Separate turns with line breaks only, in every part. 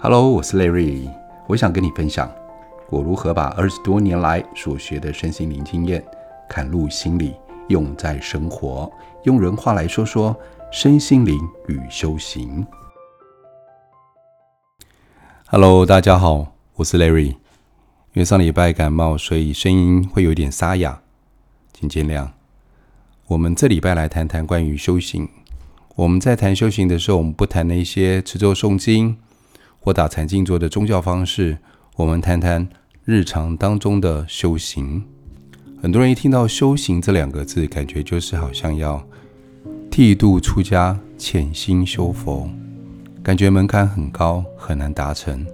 Hello，我是 Larry，我想跟你分享我如何把二十多年来所学的身心灵经验嵌入心里，用在生活。用人话来说说身心灵与修行。Hello，大家好，我是 Larry。因为上礼拜感冒，所以声音会有点沙哑，请见谅。我们这礼拜来谈谈关于修行。我们在谈修行的时候，我们不谈那些持咒诵经。或打禅静坐的宗教方式，我们谈谈日常当中的修行。很多人一听到“修行”这两个字，感觉就是好像要剃度出家、潜心修佛，感觉门槛很高，很难达成。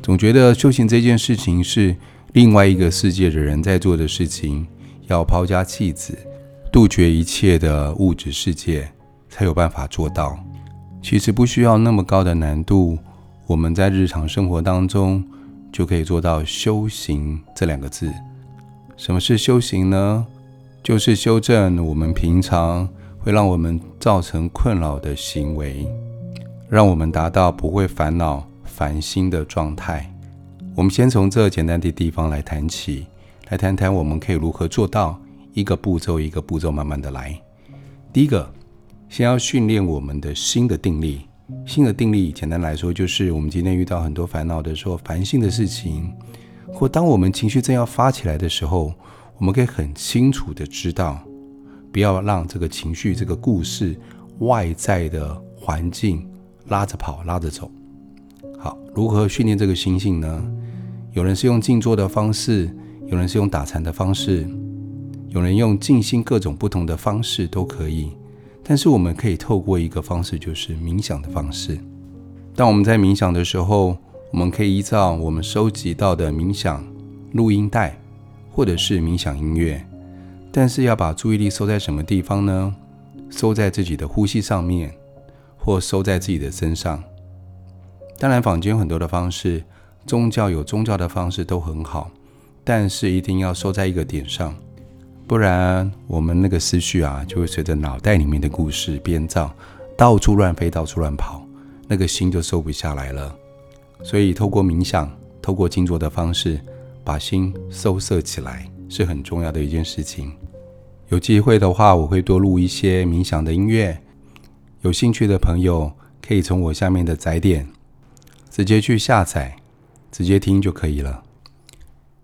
总觉得修行这件事情是另外一个世界的人在做的事情，要抛家弃子，杜绝一切的物质世界，才有办法做到。其实不需要那么高的难度。我们在日常生活当中就可以做到修行这两个字。什么是修行呢？就是修正我们平常会让我们造成困扰的行为，让我们达到不会烦恼烦心的状态。我们先从这简单的地方来谈起，来谈谈我们可以如何做到一个步骤一个步骤慢慢的来。第一个，先要训练我们的心的定力。心的定力，简单来说，就是我们今天遇到很多烦恼的时候、烦心的事情，或当我们情绪正要发起来的时候，我们可以很清楚的知道，不要让这个情绪、这个故事、外在的环境拉着跑、拉着走。好，如何训练这个心性呢？有人是用静坐的方式，有人是用打禅的方式，有人用静心各种不同的方式都可以。但是我们可以透过一个方式，就是冥想的方式。当我们在冥想的时候，我们可以依照我们收集到的冥想录音带，或者是冥想音乐。但是要把注意力收在什么地方呢？收在自己的呼吸上面，或收在自己的身上。当然，坊间有很多的方式，宗教有宗教的方式都很好，但是一定要收在一个点上。不然，我们那个思绪啊，就会随着脑袋里面的故事编造，到处乱飞，到处乱跑，那个心就收不下来了。所以，透过冥想，透过静坐的方式，把心收摄起来，是很重要的一件事情。有机会的话，我会多录一些冥想的音乐。有兴趣的朋友，可以从我下面的载点直接去下载，直接听就可以了。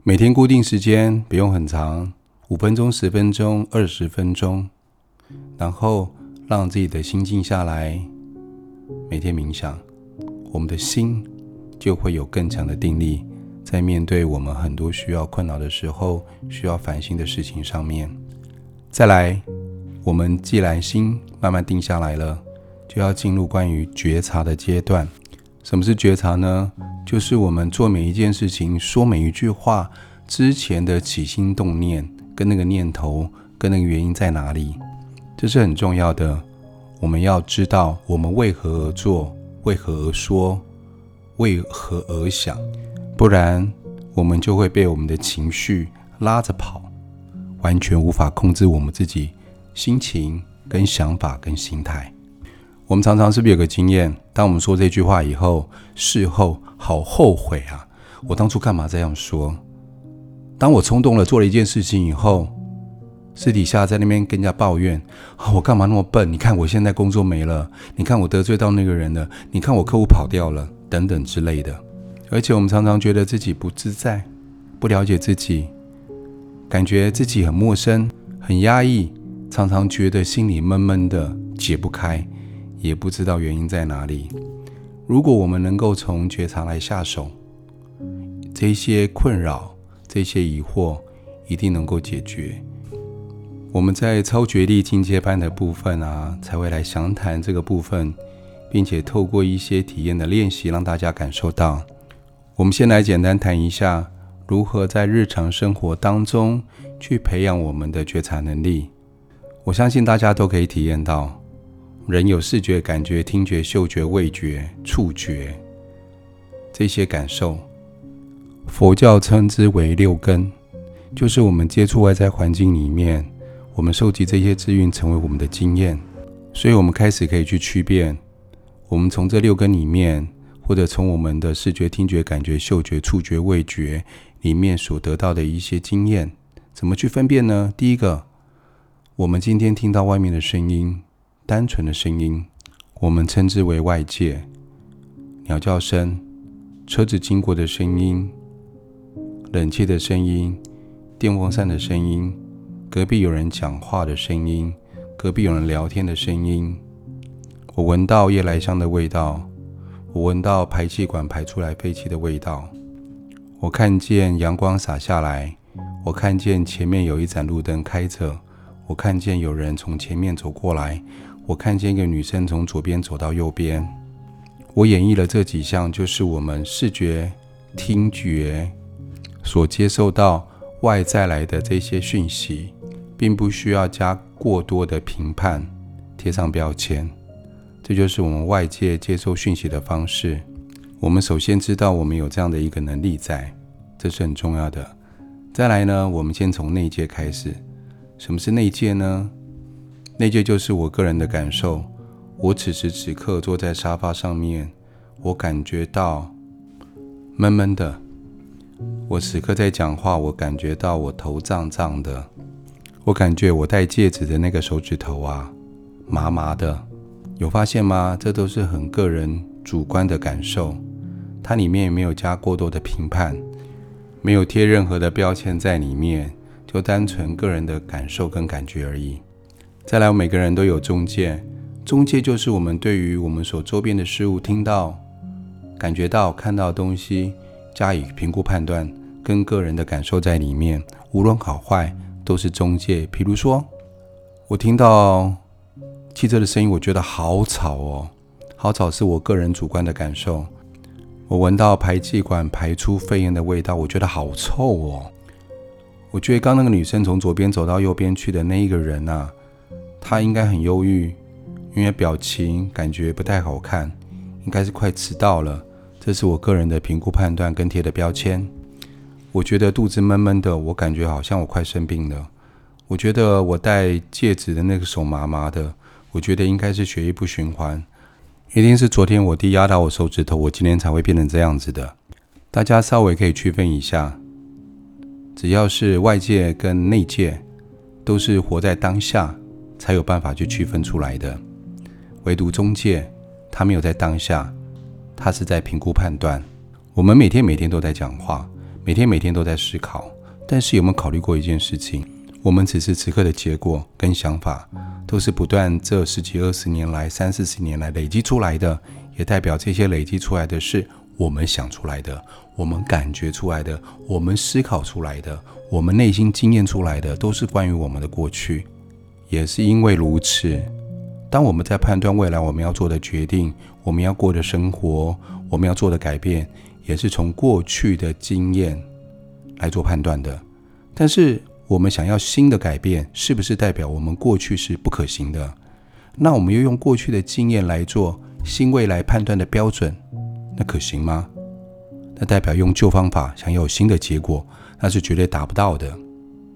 每天固定时间，不用很长。五分钟、十分钟、二十分钟，然后让自己的心静下来。每天冥想，我们的心就会有更强的定力，在面对我们很多需要困扰的时候、需要烦心的事情上面。再来，我们既然心慢慢定下来了，就要进入关于觉察的阶段。什么是觉察呢？就是我们做每一件事情、说每一句话之前的起心动念。跟那个念头，跟那个原因在哪里？这是很重要的。我们要知道我们为何而做，为何而说，为何而想，不然我们就会被我们的情绪拉着跑，完全无法控制我们自己心情、跟想法、跟心态。我们常常是不是有个经验？当我们说这句话以后，事后好后悔啊！我当初干嘛这样说？当我冲动了做了一件事情以后，私底下在那边跟人家抱怨：“，我干嘛那么笨？你看我现在工作没了，你看我得罪到那个人了，你看我客户跑掉了，等等之类的。”而且我们常常觉得自己不自在，不了解自己，感觉自己很陌生、很压抑，常常觉得心里闷闷的，解不开，也不知道原因在哪里。如果我们能够从觉察来下手，这些困扰。这些疑惑一定能够解决。我们在超觉力进阶班的部分啊，才会来详谈这个部分，并且透过一些体验的练习，让大家感受到。我们先来简单谈一下，如何在日常生活当中去培养我们的觉察能力。我相信大家都可以体验到，人有视觉、感觉、听觉、嗅觉、味觉、触觉这些感受。佛教称之为六根，就是我们接触外在环境里面，我们收集这些资讯成为我们的经验，所以我们开始可以去区辨，我们从这六根里面或者从我们的视觉、听觉、感觉、嗅觉、触觉、味觉里面所得到的一些经验，怎么去分辨呢？第一个，我们今天听到外面的声音，单纯的声音，我们称之为外界，鸟叫声、车子经过的声音、冷气的声音、电风扇的声音、隔壁有人讲话的声音、隔壁有人聊天的声音，我闻到夜来香的味道。我闻到排气管排出来废气的味道，我看见阳光洒下来，我看见前面有一盏路灯开着，我看见有人从前面走过来，我看见一个女生从左边走到右边。我演绎了这几项，就是我们视觉、听觉所接受到外在来的这些讯息，并不需要加过多的评判，贴上标签。这就是我们外界接收讯息的方式。我们首先知道我们有这样的一个能力在，这是很重要的。再来呢，我们先从内界开始。什么是内界呢？内界就是我个人的感受。我此时此刻坐在沙发上面，我感觉到闷闷的。我此刻在讲话，我感觉到我头胀胀的。我感觉我戴戒指的那个手指头啊，麻麻的。有发现吗？这都是很个人主观的感受，它里面也没有加过多的评判，没有贴任何的标签在里面，就单纯个人的感受跟感觉而已。再来，每个人都有中介，中介就是我们对于我们所周边的事物听到、感觉到、看到的东西加以评估判断，跟个人的感受在里面，无论好坏都是中介。比如说，我听到。汽车的声音，我觉得好吵哦，好吵，是我个人主观的感受。我闻到排气管排出废烟的味道，我觉得好臭哦。我觉得刚那个女生从左边走到右边去的那一个人啊，她应该很忧郁，因为表情感觉不太好看，应该是快迟到了。这是我个人的评估判断跟贴的标签。我觉得肚子闷闷的，我感觉好像我快生病了。我觉得我戴戒指的那个手麻麻的。我觉得应该是血液不循环，一定是昨天我弟压到我手指头，我今天才会变成这样子的。大家稍微可以区分一下，只要是外界跟内界，都是活在当下才有办法去区分出来的。唯独中介，他没有在当下，他是在评估判断。我们每天每天都在讲话，每天每天都在思考，但是有没有考虑过一件事情？我们此时此刻的结果跟想法，都是不断这十几二十年来、三四十年来累积出来的，也代表这些累积出来的是我们想出来的、我们感觉出来的、我们思考出来的、我们内心经验出来的，都是关于我们的过去。也是因为如此，当我们在判断未来我们要做的决定、我们要过的生活、我们要做的改变，也是从过去的经验来做判断的。但是，我们想要新的改变，是不是代表我们过去是不可行的？那我们又用过去的经验来做新未来判断的标准，那可行吗？那代表用旧方法想要有新的结果，那是绝对达不到的。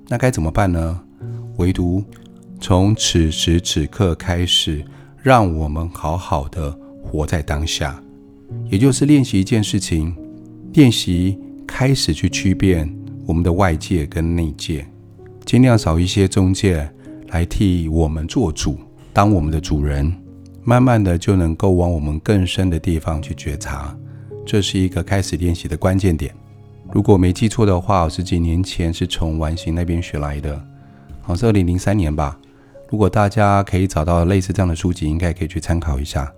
那该怎么办呢？唯独从此时此刻开始，让我们好好的活在当下，也就是练习一件事情，练习开始去区辨我们的外界跟内界。尽量少一些中介来替我们做主，当我们的主人，慢慢的就能够往我们更深的地方去觉察。这是一个开始练习的关键点。如果没记错的话，十几年前是从完形那边学来的，好像是二零零三年吧。如果大家可以找到类似这样的书籍，应该可以去参考一下。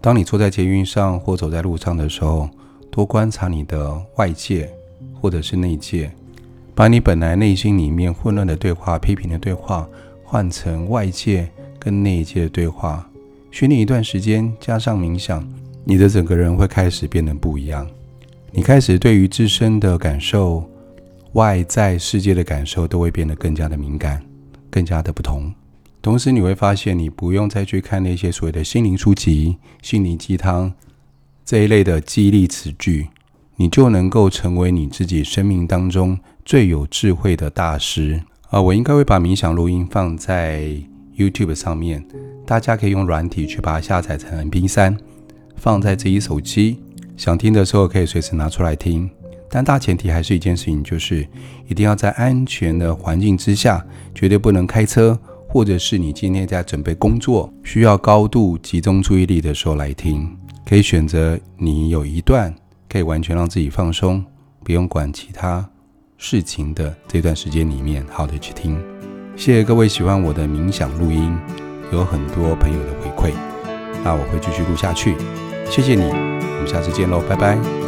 当你坐在捷运上或走在路上的时候，多观察你的外界或者是内界。把你本来内心里面混乱的对话、批评的对话，换成外界跟内界的对话。训练一段时间，加上冥想，你的整个人会开始变得不一样。你开始对于自身的感受、外在世界的感受，都会变得更加的敏感，更加的不同。同时，你会发现，你不用再去看那些所谓的心灵书籍、心灵鸡汤这一类的激励词句，你就能够成为你自己生命当中。最有智慧的大师啊！我应该会把冥想录音放在 YouTube 上面，大家可以用软体去把它下载成 MP3，放在自己手机想听的时候可以随时拿出来听。但大前提还是一件事情，就是一定要在安全的环境之下，绝对不能开车，或者是你今天在准备工作，需要高度集中注意力的时候来听。可以选择你有一段可以完全让自己放松，不用管其他事情的这段时间里面，好的去听。谢谢各位喜欢我的冥想录音，有很多朋友的回馈，那我会继续录下去。谢谢你，我们下次见喽，拜拜。